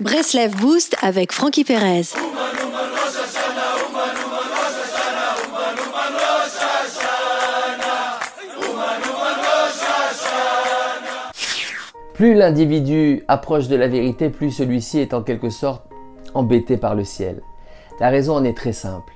Breslev Boost avec Frankie Perez. Plus l'individu approche de la vérité, plus celui-ci est en quelque sorte embêté par le ciel. La raison en est très simple.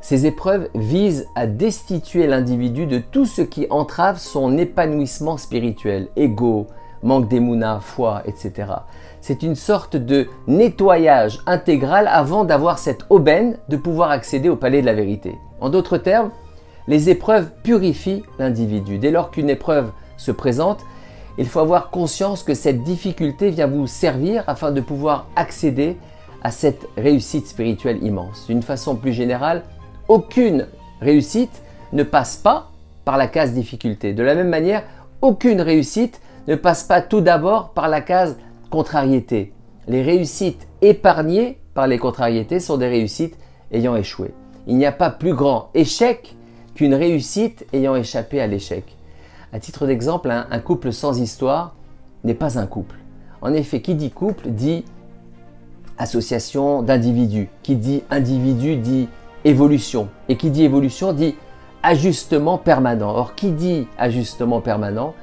Ces épreuves visent à destituer l'individu de tout ce qui entrave son épanouissement spirituel, ego, manque d'émouna, foi, etc. C'est une sorte de nettoyage intégral avant d'avoir cette aubaine de pouvoir accéder au palais de la vérité. En d'autres termes, les épreuves purifient l'individu. Dès lors qu'une épreuve se présente, il faut avoir conscience que cette difficulté vient vous servir afin de pouvoir accéder à cette réussite spirituelle immense. D'une façon plus générale, aucune réussite ne passe pas par la case difficulté. De la même manière, aucune réussite ne passe pas tout d'abord par la case contrariété. Les réussites épargnées par les contrariétés sont des réussites ayant échoué. Il n'y a pas plus grand échec qu'une réussite ayant échappé à l'échec. À titre d'exemple, un, couple sans histoire n'est pas un couple. En effet, qui dit couple dit association d'individus. Qui dit individu dit évolution. Et qui dit évolution dit ajustement permanent. Or, qui dit ajustement permanent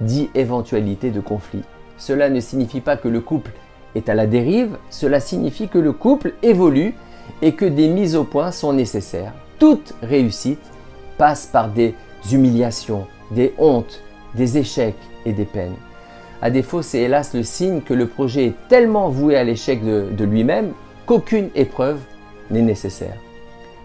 dit éventualité de conflit. Cela ne signifie pas que le couple est à la dérive, cela signifie que le couple évolue et que des mises au point sont nécessaires. Toute réussite passe par des humiliations, des hontes, des échecs et des peines. À défaut, c'est hélas le signe que le projet est tellement voué à l'échec de, lui-même qu'aucune épreuve n'est nécessaire.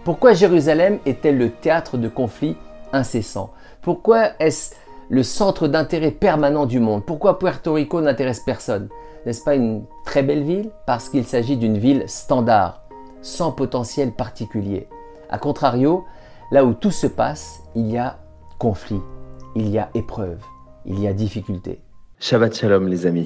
Pourquoi Jérusalem est-elle le théâtre de conflits incessants? Pourquoi est-ce le centre d'intérêt permanent du monde Pourquoi Puerto Rico n'intéresse personne? N'est-ce pas une très belle ville? Parce qu'il s'agit d'une ville standard, sans potentiel particulier. A contrario, là où tout se passe, il y a conflit, il y a épreuve, il y a difficulté. Shabbat Shalom les amis.